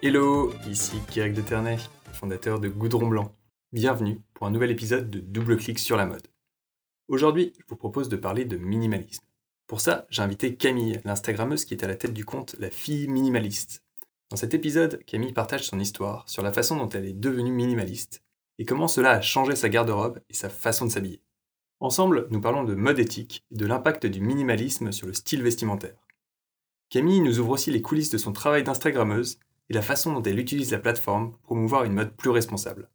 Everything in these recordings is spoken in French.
Hello, ici Kirick de Ternay, fondateur de Goudron Blanc. Bienvenue pour un nouvel épisode de Double Clic sur la mode. Aujourd'hui, je vous propose de parler de minimalisme. Pour ça, j'ai invité Camille, l'Instagrammeuse qui est à la tête du compte La Fille Minimaliste. Dans cet épisode, Camille partage son histoire sur la façon dont elle est devenue minimaliste et comment cela a changé sa garde-robe et sa façon de s'habiller. Ensemble, nous parlons de mode éthique et de l'impact du minimalisme sur le style vestimentaire. Camille nous ouvre aussi les coulisses de son travail d'Instagrammeuse et la façon dont elle utilise la plateforme pour promouvoir une mode plus responsable.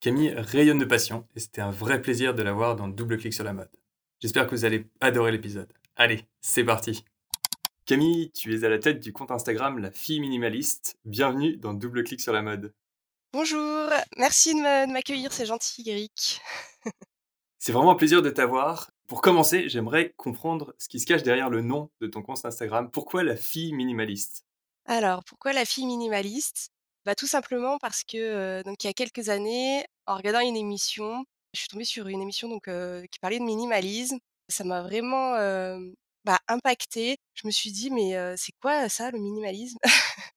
Camille rayonne de passion et c'était un vrai plaisir de la voir dans Double Clic sur la mode. J'espère que vous allez adorer l'épisode. Allez, c'est parti Camille, tu es à la tête du compte Instagram La Fille Minimaliste. Bienvenue dans Double Clic sur la mode. Bonjour, merci de m'accueillir, c'est gentil Eric. c'est vraiment un plaisir de t'avoir. Pour commencer, j'aimerais comprendre ce qui se cache derrière le nom de ton compte Instagram. Pourquoi la fille minimaliste? Alors, pourquoi la fille minimaliste? Bah, Tout simplement parce que, donc, il y a quelques années, en regardant une émission, je suis tombée sur une émission donc, qui parlait de minimalisme. Ça m'a vraiment bah, impactée. Je me suis dit, mais c'est quoi ça, le minimalisme?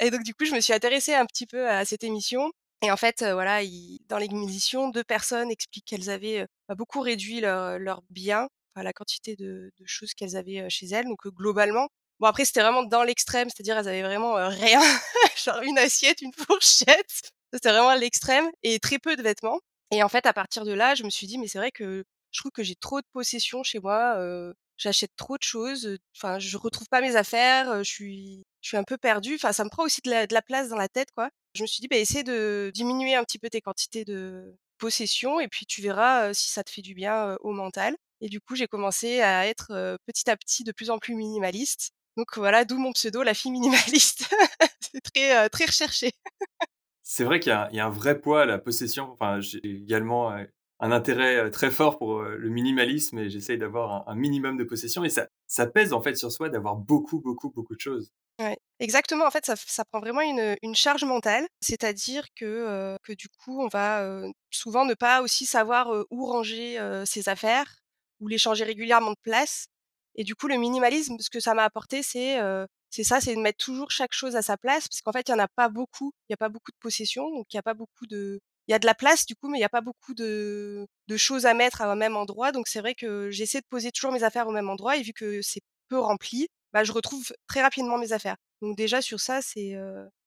Et donc du coup, je me suis intéressée un petit peu à cette émission. Et en fait, voilà, dans l'émission, deux personnes expliquent qu'elles avaient bah, beaucoup réduit leurs leur biens, la quantité de, choses qu'elles avaient chez elles. Donc globalement, bon après c'était vraiment dans l'extrême, c'est-à-dire elles avaient vraiment rien, genre une assiette, une fourchette. C'était vraiment l'extrême et très peu de vêtements. Et en fait, à partir de là, je me suis dit, mais c'est vrai que je trouve que j'ai trop de possessions chez moi. j'achète trop de choses. Enfin, je retrouve pas mes affaires. je suis je suis un peu perdue. Enfin, ça me prend aussi de la, place dans la tête, quoi. Je me suis dit, bah, essaie de diminuer un petit peu tes quantités de possession et puis tu verras si ça te fait du bien au mental. Et du coup, j'ai commencé à être petit à petit de plus en plus minimaliste. Donc voilà, d'où mon pseudo, la fille minimaliste. C'est très, très recherché. C'est vrai qu'il y, a un vrai poids à la possession. Enfin, j'ai également un intérêt très fort pour le minimalisme et j'essaye d'avoir un, minimum de possession. Et ça, ça pèse en fait sur soi d'avoir beaucoup, beaucoup, beaucoup de choses. Ouais, exactement. En fait, ça, ça prend vraiment une, une charge mentale, c'est-à-dire que, que du coup, on va souvent ne pas aussi savoir où ranger ses affaires ou les changer régulièrement de place. Et du coup, le minimalisme, ce que ça m'a apporté, c'est c'est ça, c'est de mettre toujours chaque chose à sa place, parce qu'en fait, il y en a pas beaucoup, il y a pas beaucoup de possessions, donc il y a pas beaucoup de, il y a de la place du coup, mais il y a pas beaucoup de, de choses à mettre à un même endroit. Donc c'est vrai que j'essaie de poser toujours mes affaires au même endroit, et vu que c'est peu rempli, bah, je retrouve très rapidement mes affaires. Donc déjà sur ça, c'est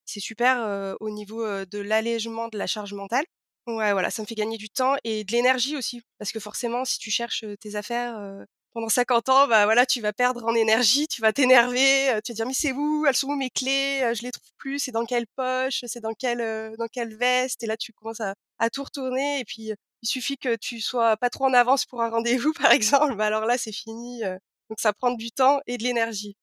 c'est super au niveau de l'allègement de la charge mentale. Ouais, voilà, ça me fait gagner du temps et de l'énergie aussi, parce que forcément, si tu cherches tes affaires pendant 50 ans, bah voilà, tu vas perdre en énergie, tu vas t'énerver, tu vas dire mais c'est où, elles sont où mes clés, je les trouve plus, c'est dans quelle poche, c'est dans quelle dans quelle veste, et là tu commences à, à tout retourner et puis il suffit que tu sois pas trop en avance pour un rendez-vous par exemple, bah alors là c'est fini, donc ça prend du temps et de l'énergie.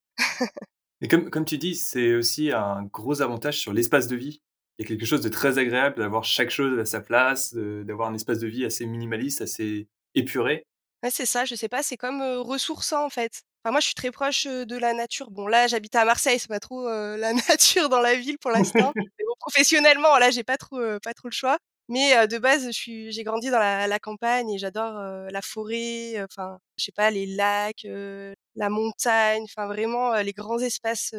et comme, comme tu dis, c'est aussi un gros avantage sur l'espace de vie. Il y a quelque chose de très agréable d'avoir chaque chose à sa place, d'avoir un espace de vie assez minimaliste, assez épuré. Ouais, c'est ça, je sais pas, c'est comme ressourçant en fait. Enfin, moi, je suis très proche de la nature. Bon, là, j'habite à Marseille, c'est pas trop la nature dans la ville pour l'instant. professionnellement, là, j'ai pas trop, pas trop le choix. Mais de base, j'ai grandi dans la, campagne et j'adore la forêt, enfin, je sais pas, les lacs, la montagne, enfin vraiment les grands espaces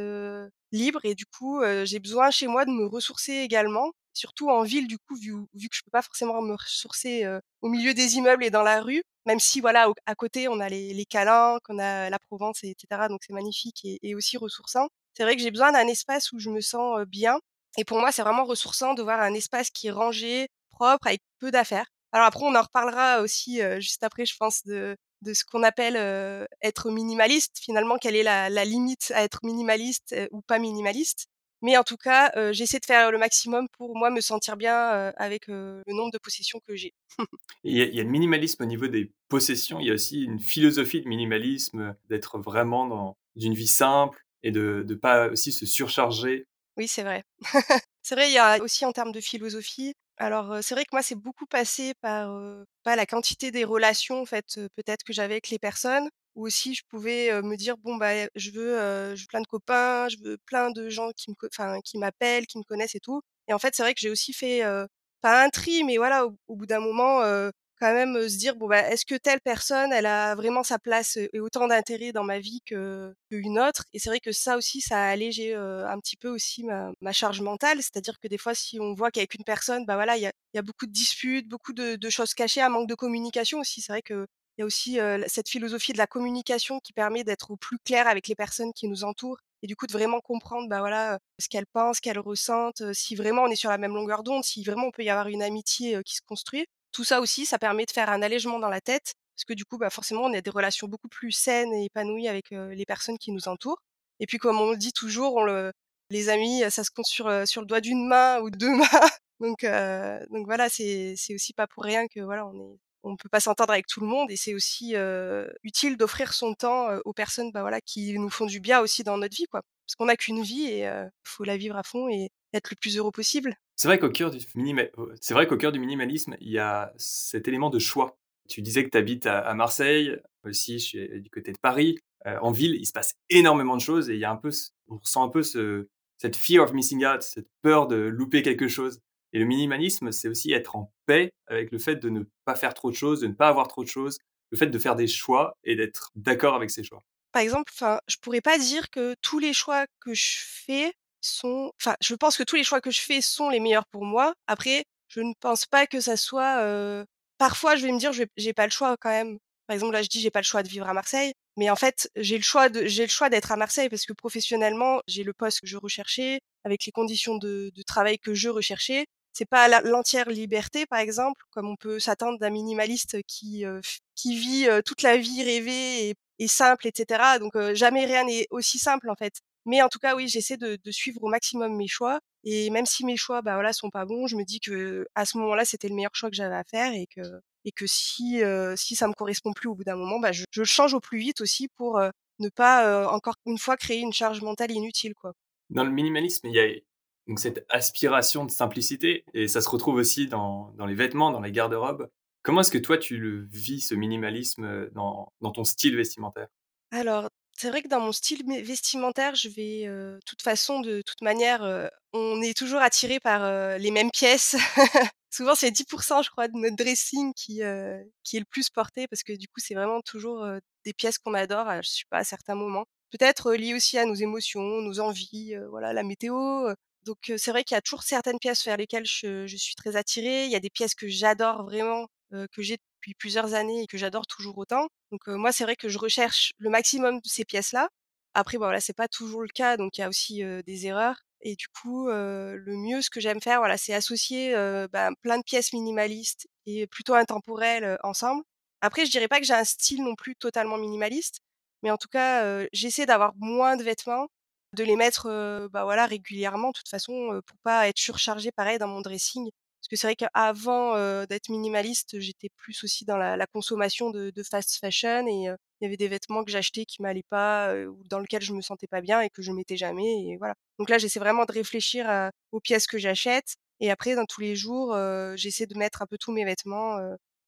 libres. Et du coup, j'ai besoin chez moi de me ressourcer également, surtout en ville, du coup, vu, vu que je peux pas forcément me ressourcer au milieu des immeubles et dans la rue. Même si, voilà, à côté, on a les, les câlins, qu'on a la Provence, etc. Donc c'est magnifique et, et aussi ressourçant. C'est vrai que j'ai besoin d'un espace où je me sens bien et pour moi, c'est vraiment ressourçant de voir un espace qui est rangé, propre, avec peu d'affaires. Alors après, on en reparlera aussi juste après, je pense, de, de ce qu'on appelle être minimaliste. Finalement, quelle est la, la limite à être minimaliste ou pas minimaliste? Mais en tout cas, j'essaie de faire le maximum pour moi me sentir bien avec le nombre de possessions que j'ai. il, y y a le minimalisme au niveau des possessions. Il y a aussi une philosophie de minimalisme, d'être vraiment dans une vie simple et de ne pas aussi se surcharger oui, c'est vrai. c'est vrai, il y a aussi en termes de philosophie. Alors, c'est vrai que moi, c'est beaucoup passé par pas la quantité des relations, en fait, peut-être que j'avais avec les personnes, ou aussi je pouvais me dire bon bah je veux, je veux plein de copains, je veux plein de gens qui me, enfin qui m'appellent, qui me connaissent et tout. Et en fait, c'est vrai que j'ai aussi fait pas un tri, mais voilà, au, bout d'un moment, quand même, se dire: «Bon, bah, est-ce que telle personne, elle a vraiment sa place et autant d'intérêt dans ma vie que qu'une autre?» et c'est vrai que ça aussi, ça a allégé, un petit peu aussi ma charge mentale. C'est-à-dire que des fois, si on voit qu'avec une personne, bah, voilà, il y a il beaucoup de disputes, beaucoup de choses cachées, un manque de communication aussi. C'est vrai qu'il y a aussi, cette philosophie de la communication qui permet d'être au plus clair avec les personnes qui nous entourent et du coup de vraiment comprendre, bah, voilà, ce qu'elles pensent, ce qu'elles ressentent, si vraiment on est sur la même longueur d'onde, si vraiment on peut y avoir une amitié, qui se construit. Tout ça aussi, ça permet de faire un allègement dans la tête parce que du coup, bah, forcément, on a des relations beaucoup plus saines et épanouies avec, les personnes qui nous entourent. Et puis comme on le dit toujours, on le les amis, ça se compte sur, sur le doigt d'une main ou 2 mains. Donc heu, donc voilà, c'est aussi pas pour rien que voilà, on est on peut pas s'entendre avec tout le monde et c'est aussi, utile d'offrir son temps, aux personnes, bah, voilà, qui nous font du bien aussi dans notre vie, quoi. Parce qu'on a qu'une vie et faut la vivre à fond et être le plus heureux possible. C'est vrai qu'au cœur du minimalisme, il y a cet élément de choix. Tu disais que tu habites à Marseille, aussi du côté de Paris. en ville, il se passe énormément de choses et il y a un peu on ressent un peu ce cette fear of missing out, cette peur de louper quelque chose. Et le minimalisme, c'est aussi être en paix avec le fait de ne pas faire trop de choses, de ne pas avoir trop de choses, le fait de faire des choix et d'être d'accord avec ses choix. Par exemple, enfin, je pourrais pas dire que tous les choix que je fais sont enfin, je pense que tous les choix que je fais sont les meilleurs pour moi. Après, je ne pense pas que ça soit, parfois, je vais me dire: «Je vais j'ai pas le choix quand même». Par exemple, là, je dis: «J'ai pas le choix de vivre à Marseille», mais en fait, j'ai le choix de j'ai le choix d'être à Marseille parce que professionnellement, j'ai le poste que je recherchais, avec les conditions de travail que je recherchais. C'est pas l'entière liberté, par exemple, comme on peut s'attendre d'un minimaliste qui, qui vit, toute la vie rêvée et simple et cetera. Donc jamais rien n'est aussi simple, en fait. Mais en tout cas, oui, j'essaie de suivre au maximum mes choix et même si mes choix, bah, voilà, sont pas bons, je me dis qu'à ce moment-là, c'était le meilleur choix que j'avais à faire et que et que si, si ça me correspond plus au bout d'un moment, bah, je je change au plus vite aussi pour, ne pas, encore une fois créer une charge mentale inutile, quoi. Dans le minimalisme, il y a donc cette aspiration de simplicité et ça se retrouve aussi dans dans les vêtements, dans les garde-robes. Comment est-ce que toi tu le vis ce minimalisme, dans dans ton style vestimentaire? Alors, c'est vrai que dans mon style vestimentaire, je vais, heu, toute façon, de toute manière, heu, on est toujours attiré par, les mêmes pièces. Souvent, c'est 10% je crois de notre dressing qui, qui est le plus porté parce que du coup, c'est vraiment toujours, des pièces qu'on adore, à je sais pas, à certains moments. Peut-être, lié aussi à nos émotions, nos envies, voilà, la météo, donc c'est vrai qu'il y a toujours certaines pièces vers lesquelles je je suis très attirée. Il y a des pièces que j'adore vraiment, que j'ai depuis plusieurs années et que j'adore toujours autant. Donc moi, c'est vrai que je recherche le maximum de ces pièces-là. Après, bah, voilà, c'est pas toujours le cas, donc il y a aussi, des erreurs et du coup, heu, le mieux, ce que j'aime faire, voilà, c'est associer, heu, bah, plein de pièces minimalistes et plutôt intemporelles, ensemble. Après, je dirais pas que j'ai un style non plus totalement minimaliste, mais en tout cas, j'essaie d'avoir moins de vêtements, de les mettre, bah, voilà, régulièrement, de toute façon, pour pas être surchargée, pareil, dans mon dressing. Parce que c'est vrai qu'avant, d'être minimaliste, j'étais plus aussi dans la consommation de de fast fashion et il y avait des vêtements que j'achetais qui m'allaient pas, ou dans lesquels je me sentais pas bien et que je mettais jamais et voilà. Donc là, j'essaie vraiment de réfléchir aux pièces que j'achète et après dans tous les jours, j'essaie de mettre un peu tous mes vêtements,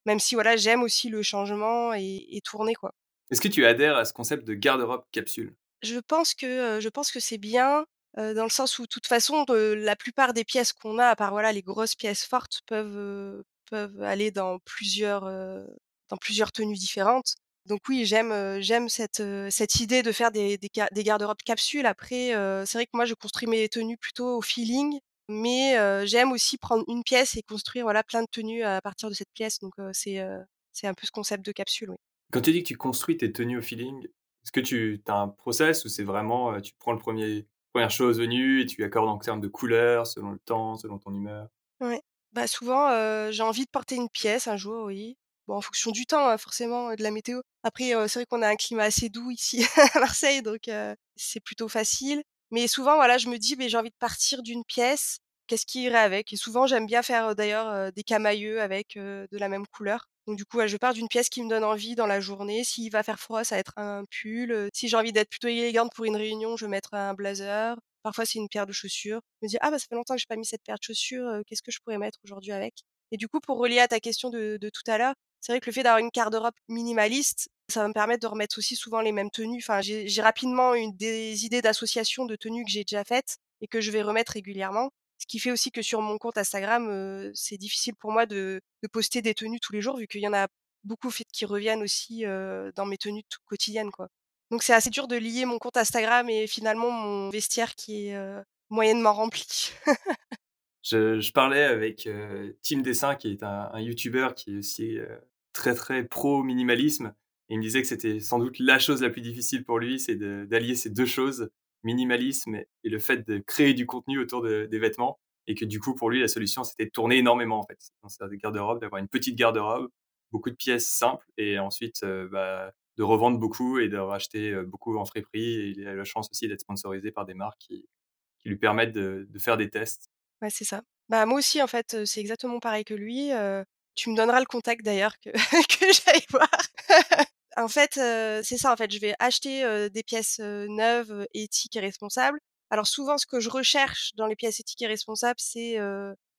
même si voilà, j'aime aussi le changement et et tourner, quoi. Est-ce que tu adhères à ce concept de garde-robe capsule? Je pense que, heu, je pense que c'est bien, heu, dans le sens où, de toute façon, de la plupart des pièces qu'on a, à part, voilà, les grosses pièces fortes, peuvent, heu, peuvent aller dans plusieurs, heu, dans plusieurs tenues différentes. Donc oui, j'aime, heu, j'aime cette, heu, cette idée de faire des des des garde-robes capsules. Après, heu, c'est vrai que moi, je construis mes tenues plutôt au feeling, mais heu, j'aime aussi prendre une pièce et construire, voilà, plein de tenues à partir de cette pièce. Donc heu, c'est, heu, c'est un peu ce concept de capsule, oui. Quand tu dis que tu construis tes tenues au feeling, est-ce que tu as un process ou c'est vraiment, heu, tu prends le premier première chose venue et tu accordes en termes de couleurs, selon le temps, selon ton humeur? Ouais. Bah, souvent, heu, j'ai envie de porter une pièce un jour, oui. Bon, en fonction du temps, hein, forcément, de la météo. Après, heu, c'est vrai qu'on a un climat assez doux ici à Marseille, donc c'est plutôt facile. Mais souvent, voilà, je me dis: «Beh, j'ai envie de partir d'une pièce, qu'est-ce qui irait avec?» et souvent, j'aime bien faire, d'ailleurs, des camaïeux avec, de la même couleur. Donc du coup, je pars d'une pièce qui me donne envie dans la journée. S'il va faire froid, ça va être un pull, heu, si j'ai envie d'être plutôt élégante pour une réunion, je vais mettre un blazer. Parfois, c'est une paire de chaussures. Je me dis: «Ah bah, ça fait longtemps que j'ai pas mis cette paire de chaussures, heu, qu'est-ce que je pourrais mettre aujourd'hui avec?» et du coup, pour relier à ta question de tout à l'heure, c'est vrai que le fait d'avoir une garde-robe minimaliste, ça va me permettre de remettre aussi souvent les mêmes tenues. Enfin, j'ai rapidement une des idées d'association de tenues que j'ai déjà faites et que je vais remettre régulièrement Ce qui fait aussi que sur mon compte Instagram, c'est difficile pour moi de poster des tenues tous les jours vu qu'il y en a beaucoup qui reviennent aussi, dans mes tenues quotidiennes, quoi. Donc c'est assez dur de lier mon compte Instagram et finalement mon vestiaire qui est, moyennement rempli. Je parlais avec, Tim Dessin qui est un un youtubeur qui est aussi, très, très pro minimalisme il me disait que c'était sans doute la chose la plus difficile pour lui, c'est d'allier ces 2 choses, minimalisme et le fait de créer du contenu autour de des vêtements et que du coup pour lui la solution c'était de tourner énormément en fait dans sa garde-robe, d'avoir une petite garde-robe, beaucoup de pièces simples et ensuite, heu, bah, de revendre beaucoup et de racheter, heu, beaucoup en friperie et il a la chance aussi d'être sponsorisé par des marques qui lui permettent de faire des tests. Ouais, c'est ça. Bah, moi aussi en fait, heu, c'est exactement pareil que lui, tu me donneras le contact d'ailleurs que que j'aille voir. En fait, heu, c'est ça en fait, je vais acheter, heu, des pièces, heu, neuves, éthiques et responsables. Alors souvent ce que je recherche dans les pièces éthiques et responsables, c'est,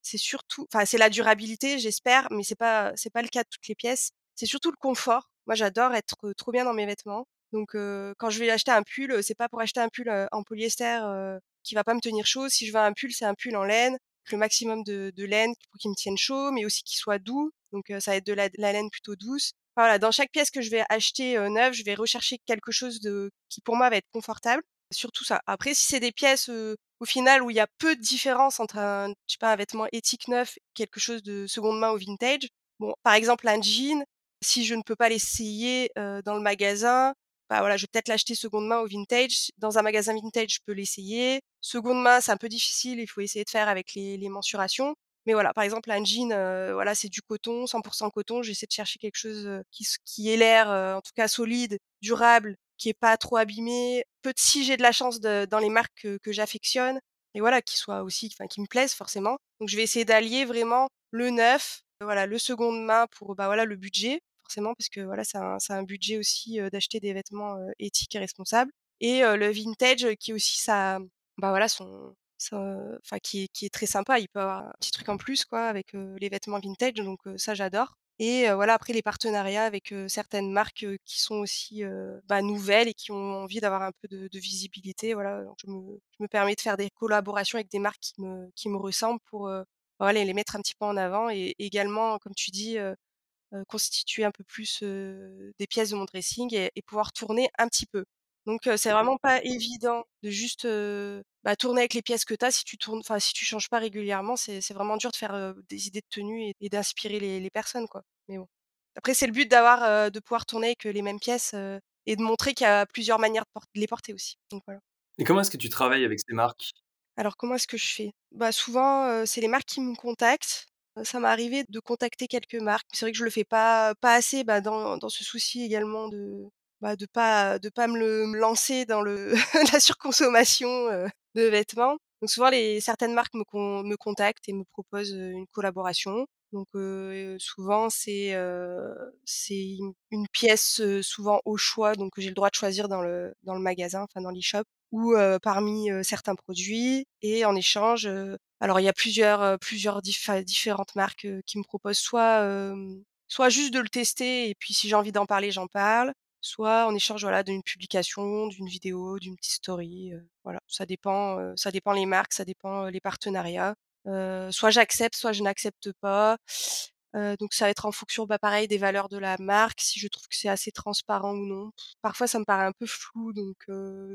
c'est surtout enfin c'est la durabilité j'espère, mais c'est pas c'est pas le cas de toutes les pièces. C'est surtout le confort. Moi j'adore être, trop bien dans mes vêtements. Donc quand je vais acheter un pull, c'est pas pour acheter un pull, en polyester, qui va pas me tenir chaud. Si je veux un pull, c'est un pull en laine, le maximum de de laine pour qu'il me tienne chaud, mais aussi qu'il soit doux. Donc ça va être de la laine plutôt douce. Voilà, dans chaque pièce que je vais acheter, heu, neuve, je vais rechercher quelque chose de qui pour moi va être confortable, surtout ça. Après si c'est des pièces, heu, au final où il y a peu de différence entre un je sais pas, un vêtement éthique neuf, quelque chose de seconde main ou vintage, bon, par exemple un jean, si je ne peux pas l'essayer, heu, dans le magasin, bah, voilà, je vais peut-être l'acheter seconde main ou vintage. Dans un magasin vintage, je peux l'essayer. Seconde main, c'est un peu difficile, il faut essayer de faire avec les les mensurations. Mais voilà, par exemple, un jean, heu, voilà, c'est du coton, 100% coton. J'essaie de chercher quelque chose, heu, qui qui ait l'air, heu, en tout cas solide, durable, qui est pas trop abîmé. Peut si j'ai de la chance de dans les marques que j'affectionne et voilà, qui soit aussi enfin, qui me plaisent forcément. Donc je vais essayer d'allier vraiment le neuf, euh, voilà, le seconde main pour, bah, voilà, le budget, forcément parce que, voilà, c'est un budget aussi, d'acheter des vêtements, éthiques et responsables et le vintage, qui est aussi sa bah, voilà, son ça, enfin qui qui est très sympa. Il peut avoir un petit truc en plus quoi avec, heu, les vêtements vintage donc heu, ça j'adore et heu, voilà après les partenariats avec, heu, certaines marques, qui sont aussi, bah, nouvelles et qui ont envie d'avoir un peu de de visibilité, voilà, je me je me permets de faire des collaborations avec des marques qui me qui me ressemblent pour, voilà les mettre un petit peu en avant et également comme tu dis, constituer un peu plus, des pièces de mon dressing et pouvoir tourner un petit peu. Donc c'est vraiment pas évident de juste, bah, tourner avec les pièces que tu as si tu tournes enfin si tu changes pas régulièrement, c'est vraiment dur de faire, des idées de tenue et et d'inspirer les les personnes, quoi. Mais bon. Après c'est le but d'avoir, de pouvoir tourner avec, les mêmes pièces, et de montrer qu'il y a plusieurs manières de les porter aussi. Donc voilà. Et comment est-ce que tu travailles avec ces marques? Alors comment est-ce que je fais? Bah, souvent, c'est les marques qui me contactent. Ça m'est arrivé de contacter quelques marques. C'est vrai que je le fais pas pas assez, bah, dans dans ce souci également de, bah, de pas de pas me le me lancer dans le la surconsommation, heu, de vêtements. Donc souvent les certaines marques me me contactent et me proposent, une collaboration. Donc heu, souvent c'est, heu, c'est une pièce, souvent au choix, donc j'ai le droit de choisir dans le dans le magasin, enfin dans l'e-shop ou parmi, certains produits et en échange, alors il y a plusieurs, plusieurs différentes marques, qui me proposent soit, soit juste de le tester et puis si j'ai envie d'en parler, j'en parle, soit en échange, voilà, d'une publication, d'une vidéo, d'une petite story, heu, voilà. Ça dépend, heu, ça dépend les marques, ça dépend, les partenariats. Soit j'accepte, soit je n'accepte pas. Donc ça va être en fonction, bah, pareil des valeurs de la marque, si je trouve que c'est assez transparent ou non. Parfois ça me paraît un peu flou donc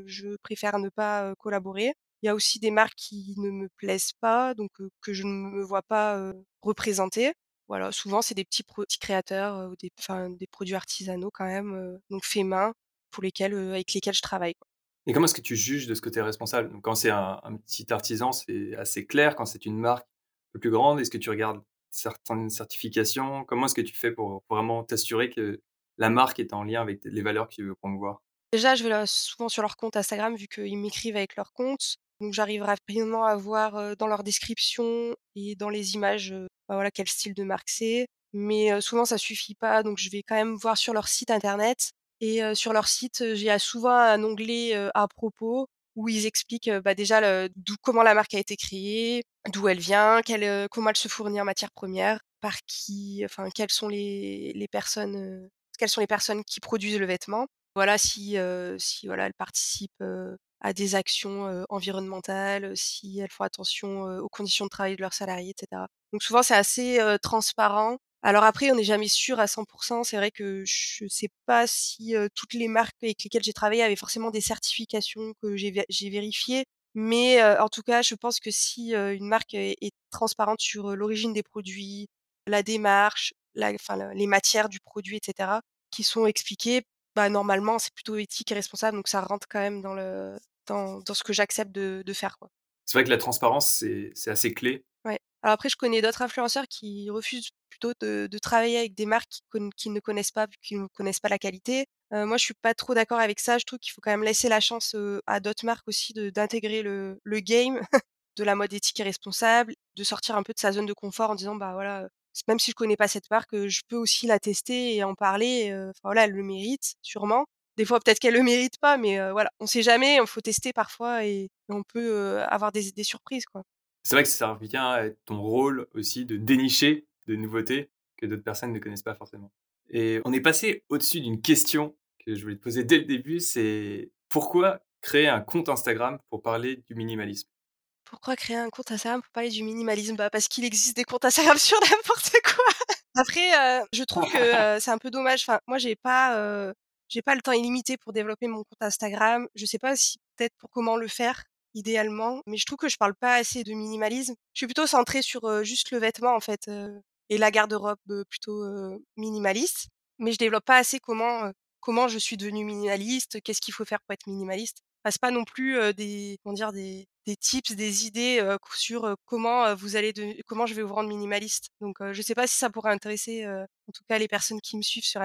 je préfère ne pas, collaborer. Il y a aussi des marques qui ne me plaisent pas donc que je ne me vois pas, représenter. Voilà, souvent c'est des petits petits créateurs, ou des des produits artisanaux quand même, donc faits main pour lesquels, avec lesquels je travaille, quoi. Et comment est-ce que tu juges de ce que tu es responsable? Donc quand c'est un un petit artisan, c'est assez clair. Quand c'est une marque un peu plus grande, est-ce que tu regardes certaines certifications? Comment est-ce que tu fais pour pour vraiment t'assurer que la marque est en lien avec les valeurs que tu veux promouvoir? Déjà, je vais là souvent sur leur compte Instagram vu qu'ils m'écrivent avec leur compte, donc j'arrive rapidement à voir, dans leur description et dans les images, bah, voilà quel style de marque c'est. Mais souvent ça suffit pas, donc je vais quand même voir sur leur site internet et sur leur site, j'ai, souvent un onglet, à propos où ils expliquent, bah, déjà comment la marque a été créée, d'où elle vient, quelle, comment elle se fournit en matières premières, par qui, enfin quelles sont les les personnes, quelles sont les personnes qui produisent le vêtement. Voilà, si, heu, si voilà, elle participe, heu, à des actions, environnementales, si elles font attention, aux conditions de travail de leurs salariés et cetera. Donc souvent c'est assez, transparent. Alors après on n'est jamais sûr à 100 C'est vrai que je sais pas si, toutes les marques avec lesquelles j'ai travaillé avaient forcément des certifications que j'ai vé j'ai vérifiées. Mais, heu, en tout cas, je pense que si, heu, une marque est transparente sur, l'origine des produits, la démarche, la enfin le les matières du produit et cetera, qui sont expliquées, bah, normalement c'est plutôt éthique et responsable, donc ça rentre quand même dans le dans dans ce que j'accepte de de faire, quoi. C'est vrai que la transparence, c'est c'est assez clé. Ouais. Alors après je connais d'autres influenceurs qui refusent plutôt de de travailler avec des marques qui qu'ils ne connaissent pas, qu'ils ne connaissent pas la qualité. Heu, moi je suis pas trop d'accord avec ça, je trouve qu'il faut quand même laisser la chance, à d'autres marques aussi de d'intégrer le le game de la mode éthique et responsable, de sortir un peu de sa zone de confort en disant: «Bah, voilà, même si je connais pas cette marque, je peux aussi la tester et en parler, enfin voilà, elle le mérite sûrement». Des fois peut-être qu'elle le mérite pas, mais heu, voilà, on sait jamais, il faut tester parfois et on peut, avoir des des surprises, quoi. C'est vrai que ça revient à ton rôle aussi de dénicher de nouveautés que d'autres personnes ne connaissent pas forcément. Et on est passé au-dessus d'une question que je voulais te poser dès le début, c'est pourquoi créer un compte Instagram pour parler du minimalisme? Pourquoi créer un compte Instagram pour parler du minimalisme? Bah, parce qu'il existe des comptes Instagram sur n'importe quoi. Après, je trouve que, c'est un peu dommage. Enfin, moi, j'ai pas, j'ai pas le temps illimité pour développer mon compte Instagram. Je sais pas si peut-être pour comment le faire idéalement, mais je trouve que je parle pas assez de minimalisme. Je suis plutôt centrée sur, heu, juste le vêtement en fait, heu et la garde-robe, heu, plutôt, minimaliste. Mais je développe pas assez comment, comment je suis devenue minimaliste, qu'est-ce qu'il faut faire pour être minimaliste. Enfin, c'est pas non plus, des comment dire? Des des tips, des idées, sur, comment, vous allez de comment je vais vous rendre minimaliste. Donc, je sais pas si ça pourrait intéresser, en tout cas les personnes qui me suivent sur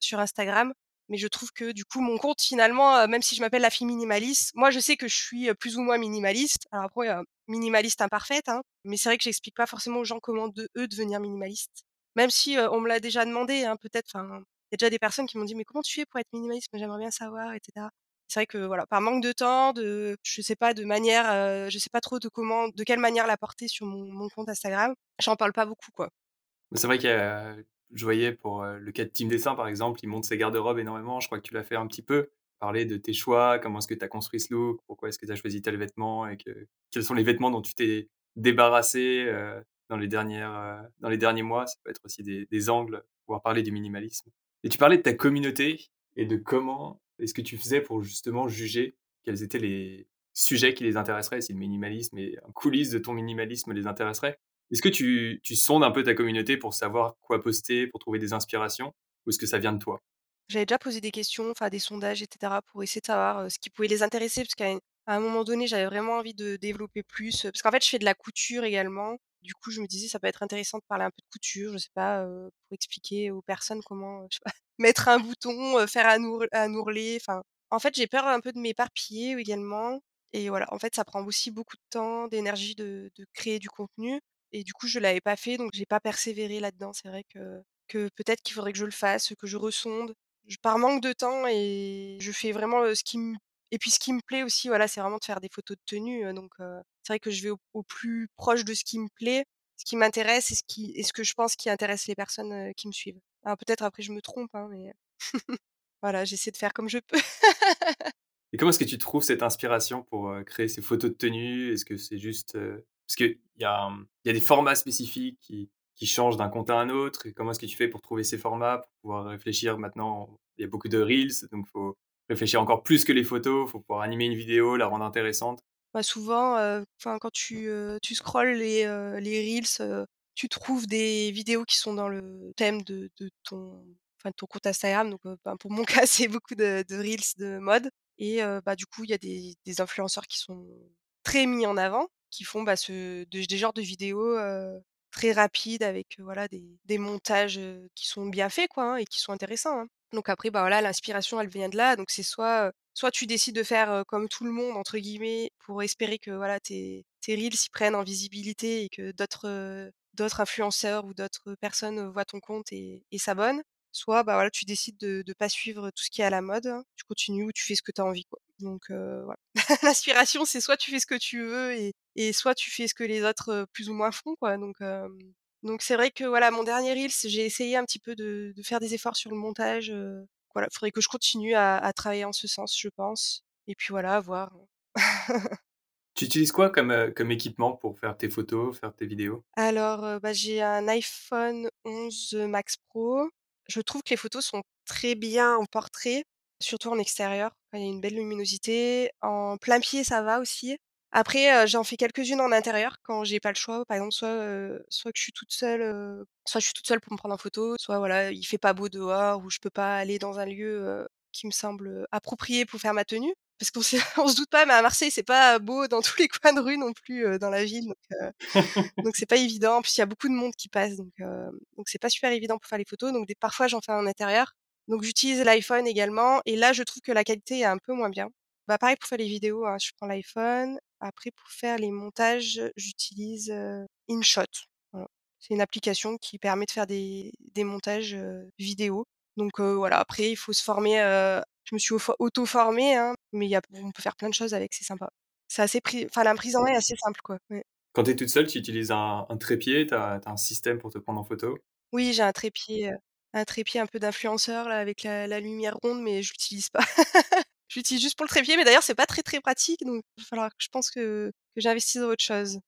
sur Instagram. Mais je trouve que du coup mon compte finalement, heu, même si je m'appelle la fille minimaliste, moi je sais que je suis, heu, plus ou moins minimaliste. Alors après, heu, minimaliste imparfaite, hein, mais c'est vrai que j'explique pas forcément aux gens comment de eux devenir minimalistes. Même si, on me l'a déjà demandé, hein, peut-être, enfin, il y a déjà des personnes qui m'ont dit: «Mais comment tu fais pour être minimaliste? J'aimerais bien savoir et cetera». C'est vrai que voilà, par manque de temps, de je sais pas, de manière, heu, je sais pas trop de comment de quelle manière l'apporter sur mon mon compte Instagram, j'en parle pas beaucoup, quoi. C'est vrai qu'il y a je voyais pour, heu, le cas de Team Dessin, par exemple, il montre ses garde-robes énormément. Je crois que tu l'as fait un petit peu. Parler de tes choix, comment est-ce que tu as construit ce look, pourquoi est-ce que tu as choisi tel vêtement et que quels sont les vêtements dont tu t'es débarrassé, heu, dans les dernières, heu, dans les derniers mois. Ça peut être aussi des des angles pouvoir parler du minimalisme. Et tu parlais de ta communauté et de comment est-ce que tu faisais pour justement juger quels étaient les sujets qui les intéresseraient, si le minimalisme et en coulisses de ton minimalisme les intéresseraient. Est-ce que tu tu sondes un peu ta communauté pour savoir quoi poster, pour trouver des inspirations? Ou est-ce que ça vient de toi? J'avais déjà posé des questions, enfin des sondages et cetera pour essayer de savoir, heu, ce qui pouvait les intéresser parce qu'à un moment donné, j'avais vraiment envie de développer plus, parce qu'en fait, je fais de la couture également. Du coup, je me disais: «Ça peut être intéressant de parler un peu de couture», je sais pas, heu, pour expliquer aux personnes comment, pas, mettre un bouton, faire un ourl un ourlet, enfin en fait, j'ai peur un peu de m'éparpiller également et voilà, en fait, ça prend aussi beaucoup de temps, d'énergie de de créer du contenu et du coup, je l'avais pas fait donc j'ai pas persévéré là-dedans. C'est vrai que que peut-être qu'il faudrait que je le fasse, que je ressonde. Je par manque de temps et je fais vraiment, ce qui me et puis ce qui me plaît aussi, voilà, c'est vraiment de faire des photos de tenue, donc c'est vrai que je vais au plus proche de ce qui me plaît, ce qui m'intéresse et ce qui et ce que je pense qui intéresse les personnes, qui me suivent. Alors peut-être après je me trompe, hein, mais voilà, j'essaie de faire comme je peux. Et comment est-ce que tu trouves cette inspiration pour, créer ces photos de tenue? Est-ce que c'est juste, parce qu'il y a, y a des formats spécifiques qui changent d'un compte à un autre comment est-ce que tu fais pour trouver ces formats? Pour pouvoir réfléchir maintenant, il y a beaucoup de reels, donc il faut réfléchir encore plus que les photos, il faut pouvoir animer une vidéo, la rendre intéressante. Bah, souvent, quand tu, tu scrolles les, reels, tu trouves des vidéos qui sont dans le thème de ton compte Instagram donc ben, pour mon cas, c'est beaucoup de reels de mode et bah, du coup, il y a des influenceurs qui sont très mis en avant, qui font, bah, des genres de vidéos, très rapides avec, voilà des montages, qui sont bien faits quoi, hein et qui sont intéressants, hein. Donc après, bah, l'inspiration, elle vient de là, donc c'est soit, soit tu décides de faire, «comme tout le monde» entre guillemets pour espérer que voilà tes tes reels ils prennent en visibilité et que d'autres, influenceurs ou d'autres personnes, voient ton compte et s'abonnent. Soit, bah, voilà, tu décides de de pas suivre tout ce qui est à la mode, hein. Tu continues ou tu fais ce que tu as envie. Donc voilà. L'inspiration, c'est soit tu fais ce que tu veux et et soit tu fais ce que les autres, plus ou moins font, quoi. Donc c'est vrai que, voilà, mon dernier reels, j'ai essayé un petit peu de de faire des efforts sur le montage, heu, voilà, faudrait que je continue à à travailler en ce sens, je pense et puis voilà, à voir. Tu utilises quoi comme, équipement pour faire tes photos, faire tes vidéos? Alors, bah, j'ai un iPhone 11 Max Pro. Je trouve que les photos sont très bien en portrait, surtout en extérieur, il y a une belle luminosité. En plein pied, ça va aussi. Après, heu, j'en fais quelques-unes en intérieur quand j'ai pas le choix. Par exemple, soit, heu, soit que je suis toute seule, heu, soit je suis toute seule pour me prendre en photo, soit voilà, il fait pas beau dehors ou je peux pas aller dans un lieu, heu, qui me semble, approprié pour faire ma tenue. Parce qu'on on se doute pas, mais à Marseille, c'est pas beau dans tous les coins de rue non plus, heu, dans la ville, donc donc c'est pas évident. En plus, il y a beaucoup de monde qui passe, donc donc c'est pas super évident pour faire les photos. Donc des parfois, j'en fais en intérieur. Donc j'utilise l'iPhone également et là, je trouve que la qualité est un peu moins bien. Bah, pareil pour faire les vidéos, hein, je prends l'iPhone. Après pour faire les montages, j'utilise, InShot. Voilà. C'est une application qui permet de faire des des montages, vidéo. Donc heu, voilà, après il faut se former, je me suis auto-formée, hein, mais il y a on peut faire plein de choses avec, c'est sympa. C'est assez pris enfin la prise en main est assez simple, quoi. Ouais. Quand tu es toute seule, tu utilises un un trépied, tu as un système pour te prendre en photo? Oui, j'ai un trépied, un trépied un peu d'influenceur là avec la la lumière ronde, mais je l'utilise pas. Je l'utilise juste pour le trépied, mais d'ailleurs c'est pas très, très pratique, donc il va falloir que je pense que que j'investisse dans autre chose.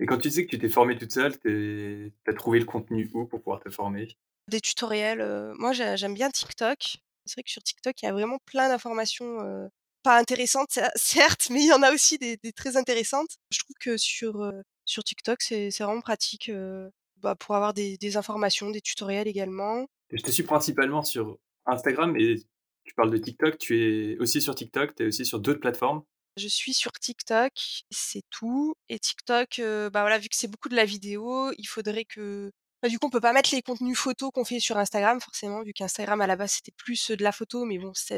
Et quand tu disais que tu t'es formée toute seule, tu as trouvé le contenu où pour pouvoir te former? Des tutoriels, heu, moi j'ai j'aime bien TikTok. C'est vrai que sur TikTok, il y a vraiment plein d'informations, heu, pas intéressantes, cer certes, mais il y en a aussi des des très intéressantes. Je trouve que sur, heu, sur TikTok, c'est vraiment pratique, bah, pour avoir des des informations, des tutoriels également. Je te suis principalement sur Instagram et tu parles de TikTok, tu es aussi sur TikTok, tu es aussi sur d'autres plateformes? Je suis sur TikTok, c'est tout et TikTok, heu, bah, voilà, vu que c'est beaucoup de la vidéo, il faudrait que du coup, on peut pas mettre les contenus photos qu'on fait sur Instagram forcément, vu qu'Instagram à la base c'était plus, heu, de la photo, mais bon, ça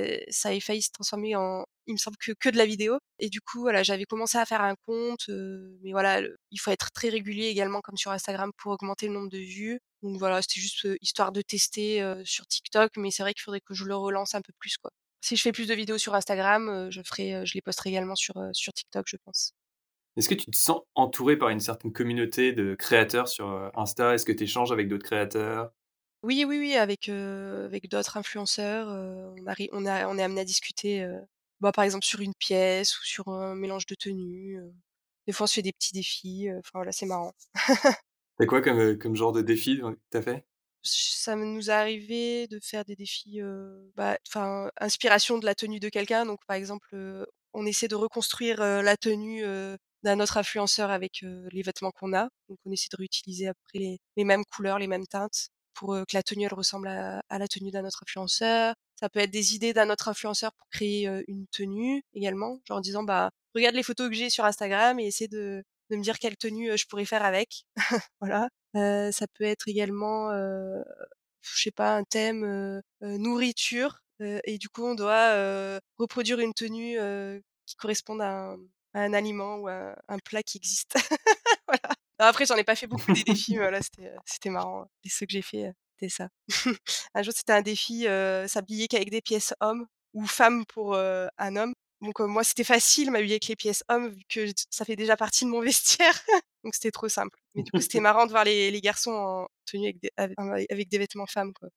a failli se transformer en il me semble que que de la vidéo et du coup, voilà, j'avais commencé à faire un compte, heu, mais voilà, il faut être très régulier également comme sur Instagram pour augmenter le nombre de vues. Donc voilà, c'était juste, heu, histoire de tester, sur TikTok, mais c'est vrai qu'il faudrait que je le relance un peu plus, quoi. Si je fais plus de vidéos sur Instagram, je ferai, je les posterai également sur, sur TikTok, je pense. Est-ce que tu te sens entourée par une certaine communauté de créateurs sur, heu, Insta? Est-ce que tu échanges avec d'autres créateurs? Oui, oui, oui, avec, heu, avec d'autres influenceurs, heu, on arri on a on est amené à discuter, heu, bah, par exemple sur une pièce ou sur un mélange de tenues. Des fois, on se fait des petits défis, enfin voilà, c'est marrant. C'est quoi comme, comme genre de défi, que tu as fait? Ça nous est arrivé de faire des défis, bah, enfin, inspiration de la tenue de quelqu'un. Donc par exemple, on essaie de reconstruire, la tenue, d'un autre influenceur avec, les vêtements qu'on a. Donc on essaie de réutiliser après les mêmes couleurs, les mêmes teintes pour, que la tenue, elle ressemble à la tenue d'un autre influenceur. Ça peut être des idées d'un autre influenceur pour créer, une tenue également, genre en disant: «Bah, regarde les photos que j'ai sur Instagram et essaie de me dire quelle tenue, je pourrais faire avec». Voilà. Ça peut être également, heu, je sais pas, un thème, nourriture, et du coup, on doit, reproduire une tenue, qui corresponde à un un aliment ou un plat qui existe. Voilà. Après, j'en ai pas fait beaucoup des défis, mais c'était, heu, c'était marrant. Et ceux que j'ai fait, heu, c'était ça. Un jour, c'était un défi, heu, s'habiller qu'avec des pièces hommes ou femmes pour, un homme. Donc moi, c'était facile, m'habiller avec les pièces hommes vu que ça fait déjà partie de mon vestiaire. Donc c'était trop simple. Mais du coup, c'était marrant de voir les les garçons en tenue avec des ave avec des vêtements femmes, quoi.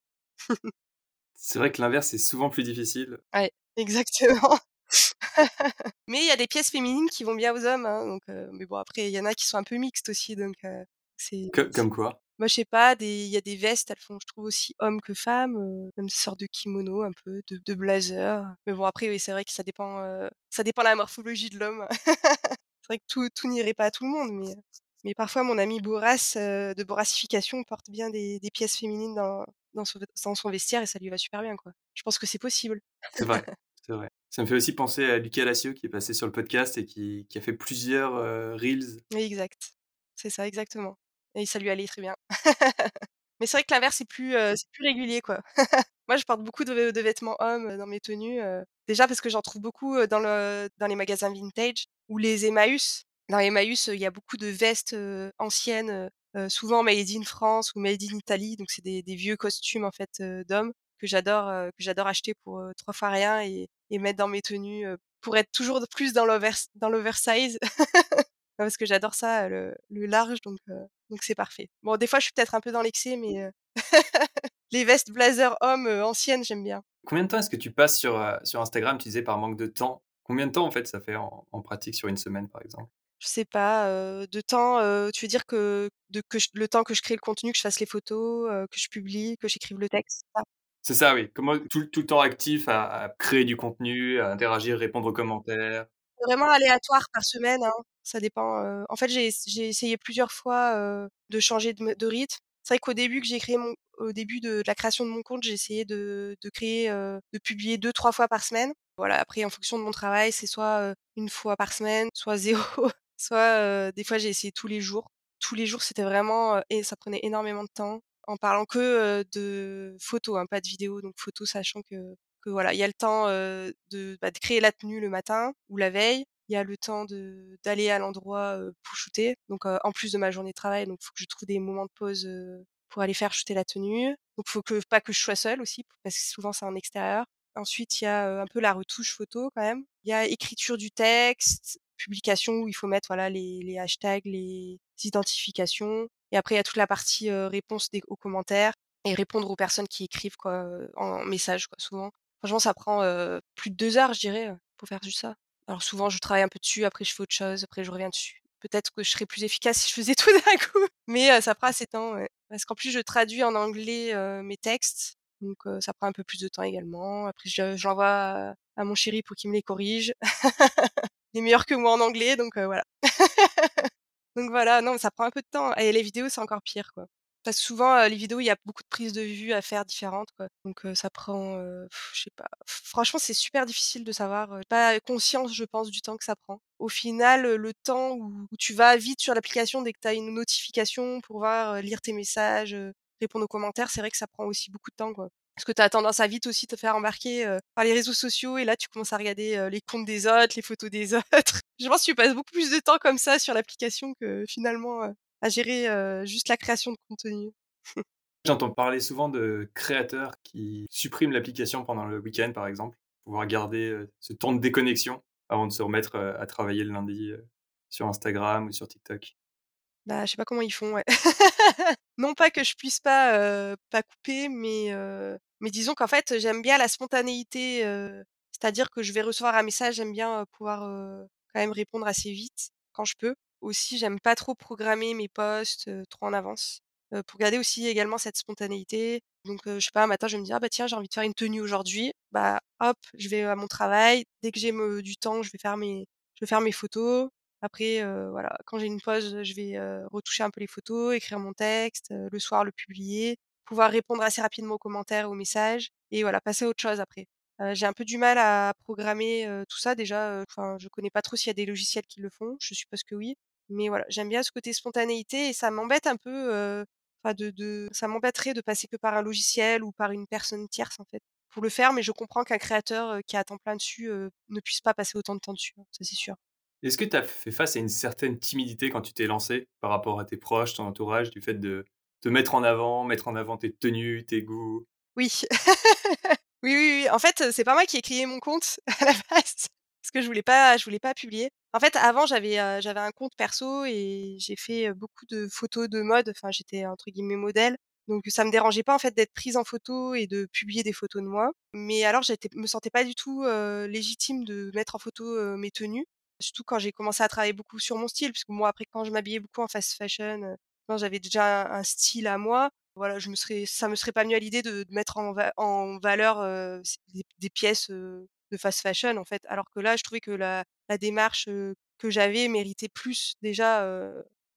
C'est vrai que l'inverse est souvent plus difficile. Ouais, exactement. Mais il y a des pièces féminines qui vont bien aux hommes, hein, donc mais bon, après, il y en a qui sont un peu mixtes aussi, donc c'est comme quoi? moi, je sais pas, il y a des vestes, elles font, je trouve aussi hommes que femmes, même des sortes de kimonos un peu, de de blazers. Mais bon, après, oui, c'est vrai que ça dépend, ça dépend de la morphologie de l'homme. C'est vrai que tout tout n'irait pas à tout le monde, mais mais parfois mon ami Boras, de Borassification porte bien des des pièces féminines dans dans son dans son vestiaire et ça lui va super bien, quoi. Je pense que c'est possible. C'est vrai, c'est vrai. Ça me fait aussi penser à Lucas Lassieux qui est passé sur le podcast et qui a fait plusieurs, heu, reels. Exact. C'est ça, exactement et ça lui allait très bien. Mais c'est vrai que l'inverse, c'est plus, c'est plus régulier, quoi. Moi, je porte beaucoup de vêtements hommes, heu, dans mes tenues, déjà parce que j'en trouve beaucoup, dans le dans les magasins vintage ou les Emmaüs. Dans Emmaüs, il y a beaucoup de vestes, anciennes, souvent made in France ou made in Italy, donc c'est des des vieux costumes, en fait, d'hommes que j'adore, que j'adore acheter pour, 3 fois rien et et mettre dans mes tenues, pour être toujours plus dans l'overs dans l'oversize. Parce que j'adore ça, le le large, donc donc c'est parfait. Bon, des fois, je suis peut-être un peu dans l'excès, mais les vestes blazer hommes, anciennes, j'aime bien. Combien de temps est-ce que tu passes sur, sur Instagram? Tu disais par manque de temps? Combien de temps, en fait, ça fait en en pratique sur une semaine, par exemple? Je sais pas, de temps, tu veux dire que de que le temps que je crée le contenu, que je fasse les photos, que je publie, que j'écrive le texte? C'est ça, oui. Comment tout tout le temps actif à créer du contenu, à interagir, répondre aux commentaires? Vraiment aléatoire par semaine, hein, ça dépend, heu, en fait, j'ai ess j'ai essayé plusieurs fois, heu, de changer de me de rythme. C'est vrai qu'au début que j'ai créé mon au début de la création de mon compte, j'ai essayé de de créer, heu, de publier 2-3 fois par semaine. Voilà, après en fonction de mon travail, c'est soit, 1 fois par semaine, soit 0, soit, des fois j'ai essayé tous les jours. Tous les jours, c'était vraiment, et ça prenait énormément de temps, en parlant que, de photos, hein, pas de vidéos, donc photos, sachant que que voilà, il y a le temps, de, bah, de créer la tenue le matin ou la veille. Il y a le temps d'aller à l'endroit, pour shooter, donc en plus de ma journée de travail, donc faut que je trouve des moments de pause, pour aller faire shooter la tenue. Donc faut que pas que je sois seule aussi, parce que souvent c'est en extérieur. Ensuite, il y a, un peu la retouche photo quand même. Il y a écriture du texte, publication où il faut mettre, voilà, les hashtags, les identifications et après il y a toute la partie, réponse des aux commentaires et répondre aux personnes qui écrivent quoi, en message quoi, souvent. Franchement, ça prend, plus de 2 heures, je dirais, pour faire juste ça. Alors souvent, je travaille un peu dessus, après je fais autre chose, après je reviens dessus. Peut-être que je serais plus efficace si je faisais tout d'un coup, mais heu, ça prend assez de temps, ouais. Parce qu'en plus, je traduis en anglais, heu, mes textes, donc heu, ça prend un peu plus de temps également. Après je je l'envoie à à mon chéri pour qu'il me les corrige. Il est meilleur que moi en anglais, donc voilà. Donc voilà, non, ça prend un peu de temps et les vidéos, c'est encore pire, quoi. Parce que souvent, heu, les vidéos, il y a beaucoup de prises de vue à faire différentes, quoi. Donc heu, ça prend, heu, je sais pas. Franchement, c'est super difficile de savoir, heu, pas conscience, je pense, du temps que ça prend. Au final, le temps où tu vas vite sur l'application dès que tu une notification pour voir, lire tes messages, répondre aux commentaires, c'est vrai que ça prend aussi beaucoup de temps, quoi. Parce que tu as tendance à vite aussi te faire embarquer, par les réseaux sociaux et là, tu commences à regarder, les comptes des autres, les photos des autres. Je pense que tu passes beaucoup plus de temps comme ça sur l'application que finalement, à gérer, juste la création de contenu. J'entends parler souvent de créateurs qui suppriment l'application pendant le week-end, par exemple, pour pouvoir garder, ce temps de déconnexion avant de se remettre, à travailler le lundi, sur Instagram ou sur TikTok. Bah, je sais pas comment ils font, ouais. Non pas que je puisse pas, heu, pas couper, mais heu, mais disons qu'en fait, j'aime bien la spontanéité, heu, c'est-à-dire que je vais recevoir un message, j'aime bien, pouvoir, quand même répondre assez vite, quand je peux. Aussi, j'aime pas trop programmer mes posts, trop en avance, pour garder aussi également cette spontanéité. Donc je sais pas, un matin, je me dire: «Ah bah tiens, j'ai envie de faire une tenue aujourd'hui». Bah, hop, je vais à mon travail. Dès que j'ai du temps, je vais faire mes je vais faire mes photos. Après, voilà, quand j'ai une pause, je vais, retoucher un peu les photos, écrire mon texte, le soir le publier, pouvoir répondre assez rapidement aux commentaires, aux messages et voilà, passer à autre chose après. J'ai un peu du mal à programmer, tout ça déjà, enfin, je connais pas trop s'il y a des logiciels qui le font, je suppose que oui. Mais voilà, j'aime bien ce côté spontanéité et ça m'embête un peu, de de ça m'embêterait de passer que par un logiciel ou par une personne tierce, en fait, pour le faire, mais je comprends qu'un créateur, qui à temps plein dessus, ne puisse pas passer autant de temps dessus, hein, ça c'est sûr. Est-ce que tu as fait face à une certaine timidité quand tu t'es lancé par rapport à tes proches, ton entourage, du fait de te mettre en avant, mettre en avant tes tenues, tes goûts? Oui. Oui, oui, oui. En fait, c'est pas moi qui ai créé mon compte à la base, parce que je voulais pas je voulais pas publier. En fait, avant, j'avais, un compte perso et j'ai fait, beaucoup de photos de mode, enfin, j'étais entre guillemets «modèle», donc ça me dérangeait pas, en fait, d'être prise en photo et de publier des photos de moi. Mais alors, j'étais me sentais pas du tout, légitime de mettre en photo, mes tenues, surtout quand j'ai commencé à travailler beaucoup sur mon style, parce que moi, après, quand je m'habillais beaucoup en fast fashion, quand j'avais déjà un style à moi, voilà, je me serais ça me serait pas venu à l'idée de mettre en en valeur, heu, c des pièces, heu, de fast fashion, en fait. Alors que là, je trouvais que la la démarche, que j'avais méritait plus déjà,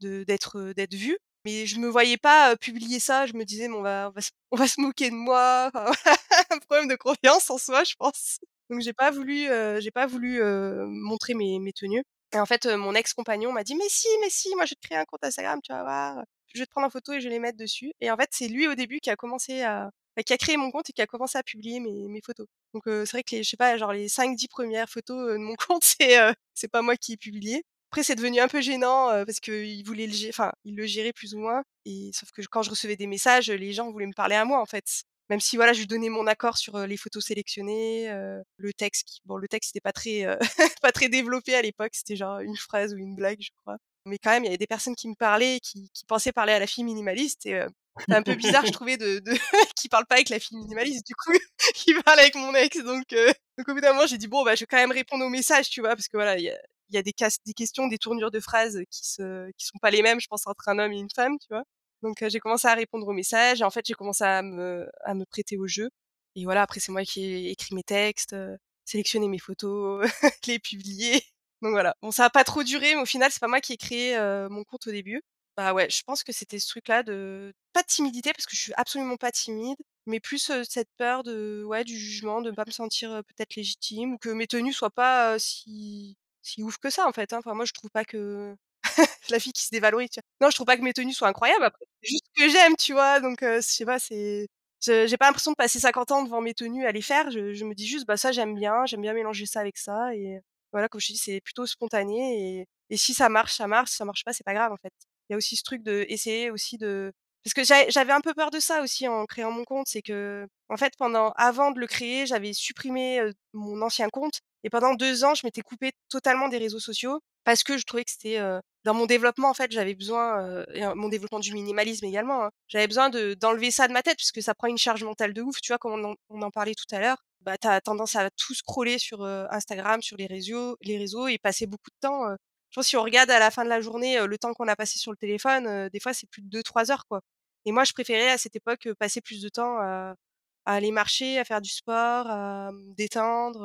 d'être, d'être vue. Mais je me voyais pas, publier ça. Je me disais: «Mais on va on va se on va se moquer de moi», un problème de confiance en soi, je pense. Donc j'ai pas voulu, heu, j'ai pas voulu, heu, montrer mes mes tenues et en fait, mon ex-compagnon m'a dit: «Mais si, mais si, moi je vais te créer un compte Instagram, tu vas voir, je vais te prendre en photo et je vais les mettre dessus» et en fait, c'est lui au début qui a commencé à bah, qui a créé mon compte et qui a commencé à publier mes mes photos. Donc c'est vrai que les je sais pas, genre les cinq dix premières photos, de mon compte, c'est, c'est pas moi qui ai publié. Après c'est devenu un peu gênant, heu, parce qu'il voulait le gé enfin, il le gérait plus ou moins et sauf que quand je recevais des messages, les gens voulaient me parler à moi, en fait. Même si voilà, je donnais mon accord sur, les photos sélectionnées, heu, le texte qui bon le texte était pas très, heu, pas très développé à l'époque, c'était genre une phrase ou une blague, je crois. mais quand même, il y avait des personnes qui me parlaient, qui, qui pensaient parler à la fille minimaliste. Et c'est un peu bizarre, je trouvais, de, de qui parle pas avec la fille minimaliste, du coup, qui parle avec mon ex. Donc, donc au bout d'un moment, j'ai dit bon, bah, je vais quand même répondre aux messages, tu vois, parce que voilà, il y a, y a des, des questions, des tournures de phrases qui se, qui sont pas les mêmes, je pense, entre un homme et une femme, tu vois. Donc j'ai commencé à répondre aux messages et en fait j'ai commencé à me, à me prêter au jeu. Et voilà, après c'est moi qui ai écrit mes textes, sélectionné mes photos, les publié. Donc voilà. Bon, ça a pas trop duré, mais au final c'est pas moi qui ai créé mon compte au début. Bah ouais, je pense que c'était ce truc-là de pas de timidité parce que je suis absolument pas timide, mais plus cette peur de ouais du jugement, de pas me sentir peut-être légitime ou que mes tenues soient pas si si ouf que ça en fait. Hein. Enfin moi je trouve pas que la fille qui se dévalorise. Tu vois? Non, je trouve pas que mes tenues soient incroyables. Après, c'est juste que j'aime, tu vois. Donc, je sais pas, c'est, j'ai pas l'impression de passer 50 ans devant mes tenues à les faire. Je, je me dis juste, bah ça j'aime bien, j'aime bien mélanger ça avec ça. Et voilà, comme je te dis, c'est plutôt spontané. Et, et si ça marche, ça marche. Si ça marche pas, c'est pas grave en fait. Il y a aussi ce truc de essayer aussi de parce que j'avais un peu peur de ça aussi en créant mon compte, c'est que en fait pendant avant de le créer, j'avais supprimé mon ancien compte et pendant deux ans, je m'étais coupée totalement des réseaux sociaux parce que je trouvais que c'était dans mon développement en fait j'avais besoin et mon développement du minimalisme également hein, j'avais besoin de d'enlever ça de ma tête puisque ça prend une charge mentale de ouf tu vois comme on en, on en parlait tout à l'heure. Bah t'as tendance à tout scroller sur Instagram sur les réseaux les réseaux et passer beaucoup de temps je pense si on regarde à la fin de la journée le temps qu'on a passé sur le téléphone des fois c'est plus de 2 3 heures quoi. Et moi je préférais à cette époque passer plus de temps à, à aller marcher à faire du sport à me détendre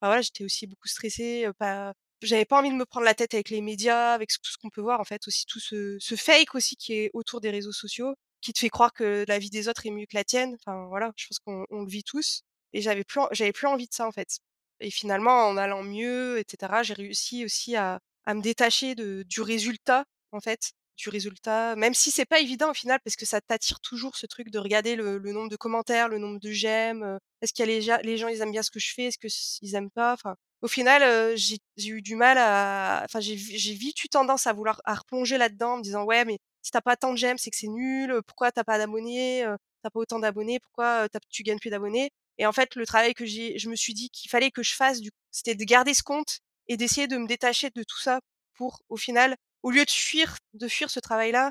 enfin voilà j'étais aussi beaucoup stressée pas j'avais pas envie de me prendre la tête avec les médias, avec tout ce qu'on peut voir en fait, aussi tout ce, ce fake aussi qui est autour des réseaux sociaux, qui te fait croire que la vie des autres est mieux que la tienne. Enfin voilà, je pense qu'on le vit tous. Et j'avais plus, j'avais plus envie de ça en fait. Et finalement, en allant mieux, etc., j'ai réussi aussi à, à me détacher de, du résultat en fait, du résultat, même si c'est pas évident au final parce que ça t'attire toujours ce truc de regarder le, le, nombre de commentaires, le nombre de j'aime. Est-ce qu'il y a les, les gens ils aiment bien ce que je fais, est-ce que ils aiment pas. Enfin, au final, j'ai eu du mal à, enfin, j'ai vite eu tendance à vouloir à replonger là-dedans, en me disant ouais, mais si t'as pas tant de j'aime, c'est que c'est nul. Pourquoi t'as pas d'abonnés T'as pas autant d'abonnés Pourquoi tu gagnes plus d'abonnés? Et en fait, le travail que j'ai, je me suis dit qu'il fallait que je fasse, du c'était de garder ce compte et d'essayer de me détacher de tout ça pour, au final, au lieu de fuir, de fuir ce travail-là,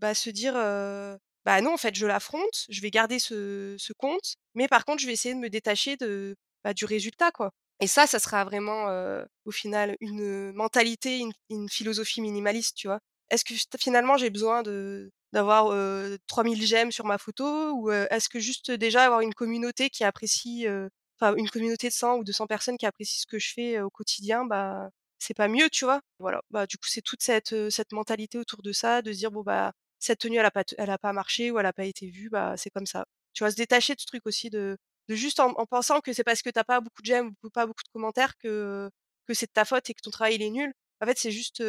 bah, se dire bah non, en fait, je l'affronte, je vais garder ce, ce compte, mais par contre, je vais essayer de me détacher de, bah, du résultat, quoi. Et ça, ça sera vraiment, au final, une mentalité, une, philosophie minimaliste, tu vois. Est-ce que finalement j'ai besoin de d'avoir 3000 j'aime sur ma photo ou est-ce que juste déjà avoir une communauté qui apprécie, enfin une communauté de 100 ou 200 personnes qui apprécient ce que je fais au quotidien, bah c'est pas mieux, tu vois? Voilà, bah du coup c'est toute cette cette mentalité autour de ça, de se dire bon bah cette tenue elle a pas elle a pas marché ou elle a pas été vue, bah c'est comme ça. Tu vois, se détacher de ce truc aussi de de juste en, pensant que c'est parce que t'as pas beaucoup de j'aime ou pas beaucoup de commentaires que que c'est de ta faute et que ton travail il est nul. En fait, c'est juste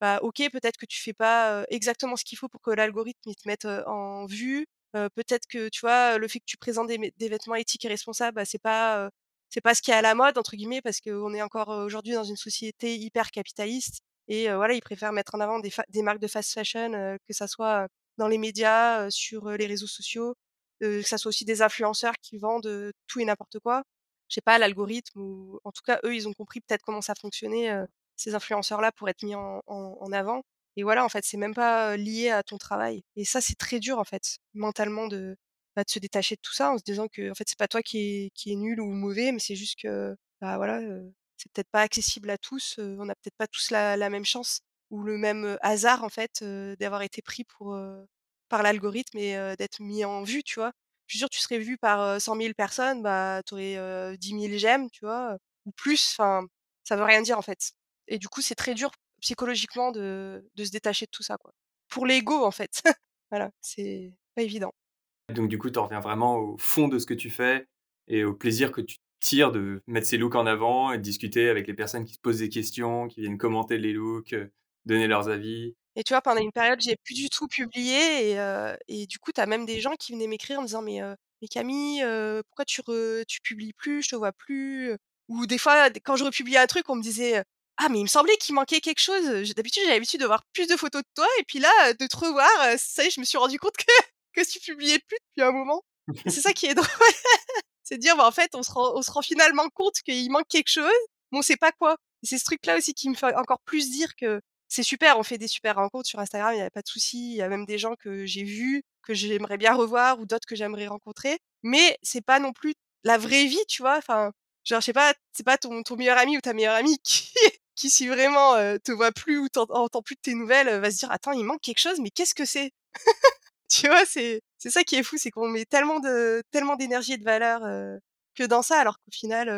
bah ok, peut-être que tu fais pas exactement ce qu'il faut pour que l'algorithme te mette en vue. peut-être que tu vois le fait que tu présentes des, vêtements éthiques et responsables, bah, c'est pas c'est pas ce qui est à la mode entre guillemets parce qu'on est encore aujourd'hui dans une société hyper capitaliste et voilà ils préfèrent mettre en avant des, des marques de fast fashion que ça soit dans les médias, sur les réseaux sociaux que ça soit aussi des influenceurs qui vendent tout et n'importe quoi. Je sais pas, l'algorithme ou en tout cas, eux, ils ont compris peut-être comment ça fonctionnait, ces influenceurs-là, pour être mis en, en, avant. Et voilà, en fait, c'est même pas lié à ton travail. Et ça, c'est très dur, en fait, mentalement, de, bah, de se détacher de tout ça en se disant que, en fait, c'est pas toi qui est, qui est nul ou mauvais, mais c'est juste que, bah voilà, c'est peut-être pas accessible à tous. on n'a peut-être pas tous la, la, même chance ou le même hasard, en fait, d'avoir été pris pour, par l'algorithme et d'être mis en vue, tu vois? Je suis sûre, tu serais vu par 100 000 personnes, bah, tu aurais 10 000 j'aime, tu vois, ou plus. Enfin, ça veut rien dire, en fait. Et du coup, c'est très dur psychologiquement de, se détacher de tout ça, quoi. Pour l'ego, en fait. voilà, c'est pas évident. Donc, du coup, tu reviens vraiment au fond de ce que tu fais et au plaisir que tu tires de mettre ces looks en avant et de discuter avec les personnes qui se posent des questions, qui viennent commenter les looks, donner leurs avis. Et tu vois, pendant une période, j'ai plus du tout publié et, et du coup, tu as même des gens qui venaient m'écrire en me disant: «Mais, mais Camille, pourquoi tu re tu publies plus? Je te vois plus». Ou des fois, quand je republiais un truc, on me disait: «Ah mais il me semblait qu'il manquait quelque chose. d'habitude, j'ai l'habitude de voir plus de photos de toi et puis là, de te revoir, ça y est, je me suis rendu compte que que tu publiais plus depuis un moment». c'est ça qui est drôle. C'est de dire, bah, en fait, on se rend on se rend finalement compte qu'il manque quelque chose, mais on sait pas quoi. c'est ce truc-là aussi qui me fait encore plus dire que c'est super, on fait des super rencontres sur Instagram, il y a pas de souci. Il y a même des gens que j'ai vus, que j'aimerais bien revoir ou d'autres que j'aimerais rencontrer. Mais c'est pas non plus la vraie vie, tu vois? Enfin, genre, je sais pas, c'est pas ton meilleur ami ou ta meilleure amie qui qui si vraiment, heu, te voit plus ou t'en entend plus de tes nouvelles, heu, va se dire: «Attends, il manque quelque chose, mais qu'est-ce que c'est?» Tu vois? C'est c'est ça qui est fou, c'est qu'on met tellement de tellement d'énergie et de valeur, heu, que dans ça, alors qu'au final,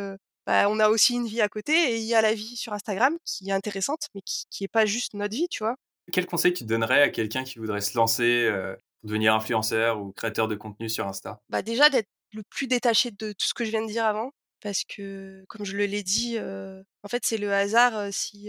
bah, on a aussi une vie à côté et il y a la vie sur Instagram qui est intéressante, mais qui qui est pas juste notre vie, tu vois? Quel conseil tu donnerais à quelqu'un qui voudrait se lancer, heu, pour devenir influenceur ou créateur de contenu sur Insta? Bah, déjà d'être le plus détaché de tout ce que je viens de dire avant, parce que comme je le l'ai dit, heu, en fait, c'est le hasard, heu, si,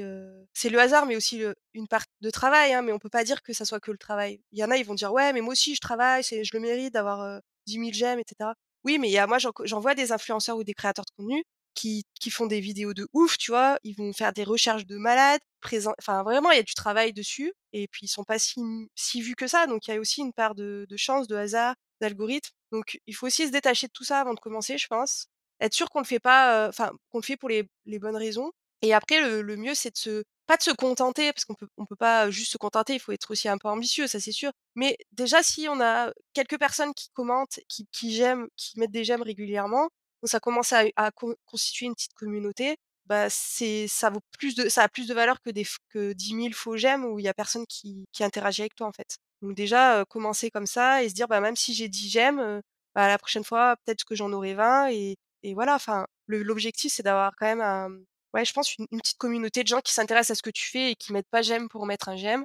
c'est le hasard, mais aussi le une part de travail, hein, mais on peut pas dire que ça soit que le travail. Il y en a, ils vont dire: «Ouais, mais moi aussi je travaille, je le mérite d'avoir, heu, 10 000 j'aime et cetera». Oui, mais il y a moi j'en vois des influenceurs ou des créateurs de contenu qui font des vidéos de ouf, tu vois? Ils vont faire des recherches de malades, présent enfin vraiment il y a du travail dessus et puis ils sont pas si si vus que ça, donc il y a aussi une part de chance, de hasard, d'algorithme, donc il faut aussi se détacher de tout ça avant de commencer, je pense. Être sûr qu'on le fait pas, heu, enfin qu'on le fait pour les les bonnes raisons et après le le mieux c'est de se pas de se contenter parce qu'on peut on peut pas juste se contenter, il faut être aussi un peu ambitieux, ça c'est sûr. Mais déjà si on a quelques personnes qui commentent, qui qui j'aiment, qui mettent des j'aime régulièrement, donc ça commence à à con constituer une petite communauté, bah, c'est ça vaut plus de ça a plus de valeur que des que 10 000 faux j'aime où il y a personne qui qui interagit avec toi, en fait. Donc déjà, heu, commencer comme ça et se dire: «Bah, même si j'ai 10 j'aime, heu, bah, la prochaine fois peut-être que j'en aurai 20» et et voilà, enfin, l'objectif c'est d'avoir quand même un ouais, je pense une petite communauté de gens qui s'intéressent à ce que tu fais et qui mettent pas j'aime pour mettre un j'aime.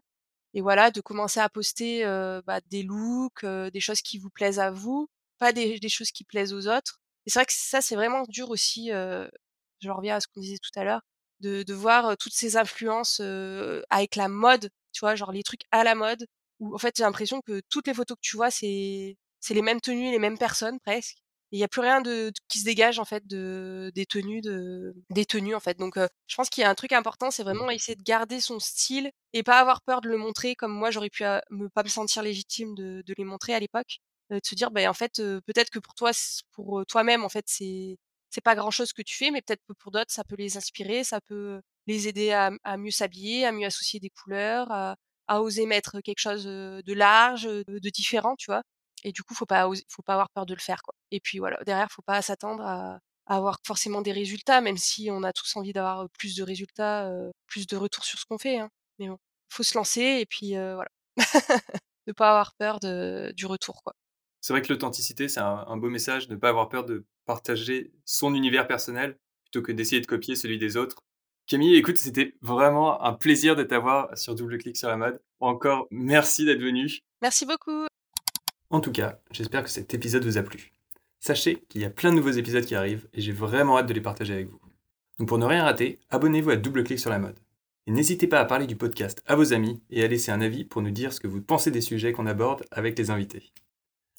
Et voilà, de commencer à poster, heu, bah, des looks, heu, des choses qui vous plaisent à vous, pas des choses qui plaisent aux autres et c'est vrai que ça, c'est vraiment dur aussi, heu, je reviens à ce qu'on disait tout à l'heure, de de voir, toutes ces influences, heu, avec la mode, tu vois? Genre les trucs à la mode où en fait, j'ai l'impression que toutes les photos que tu vois, c'est c'est les mêmes tenues, les mêmes personnes presque et il y a plus rien de qui se dégage en fait de des tenues de des tenues en fait donc heu, je pense qu'il y a un truc important, c'est vraiment essayer de garder son style et pas avoir peur de le montrer comme moi j'aurais pu a me pas me sentir légitime de de les montrer à l'époque. Heu, de se dire: «Beh, en fait, heu, peut-être que pour toi pour, heu, toi-même en fait c'est c'est pas grand chose que tu fais, mais peut-être que pour d'autres ça peut les inspirer, ça peut les aider à à mieux s'habiller, à mieux associer des couleurs, à à oser mettre quelque chose, de large, de différent», tu vois? Et du coup, faut pas faut pas avoir peur de le faire, quoi. Et puis voilà, derrière, faut pas s'attendre à à avoir forcément des résultats, même si on a tous envie d'avoir, plus de résultats, heu, plus de retours sur ce qu'on fait, hein. Mais bon, faut se lancer et puis, heu, voilà. Ne pas avoir peur de du retour, quoi. C'est vrai que l'authenticité, c'est un un beau message, ne pas avoir peur de partager son univers personnel, plutôt que d'essayer de copier celui des autres. Camille, écoute, c'était vraiment un plaisir de t'avoir sur Double Clic sur la mode. Encore merci d'être venue. Merci beaucoup. En tout cas, j'espère que cet épisode vous a plu. Sachez qu'il y a plein de nouveaux épisodes qui arrivent et j'ai vraiment hâte de les partager avec vous. Donc pour ne rien rater, abonnez-vous à Double Clic sur la mode. Et n'hésitez pas à parler du podcast à vos amis et à laisser un avis pour nous dire ce que vous pensez des sujets qu'on aborde avec les invités.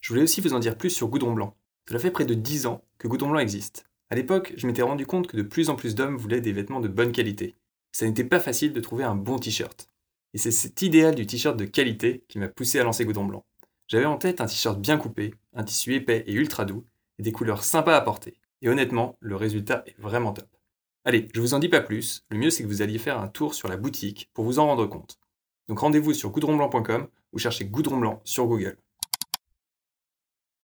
Je voulais aussi vous en dire plus sur Goudron Blanc. Cela fait près de 10 ans que Goudron Blanc existe. À l'époque, je m'étais rendu compte que de plus en plus d'hommes voulaient des vêtements de bonne qualité. Ça n'était pas facile de trouver un bon t-shirt. Et c'est cet idéal du t-shirt de qualité qui m'a poussé à lancer Goudron Blanc. J'avais en tête un t-shirt bien coupé, un tissu épais et ultra doux, et des couleurs sympas à porter. Et honnêtement, le résultat est vraiment top. Allez, je vous en dis pas plus, le mieux c'est que vous alliez faire un tour sur la boutique pour vous en rendre compte. Donc rendez-vous sur goudronblanc.com ou cherchez Goudron Blanc sur Google.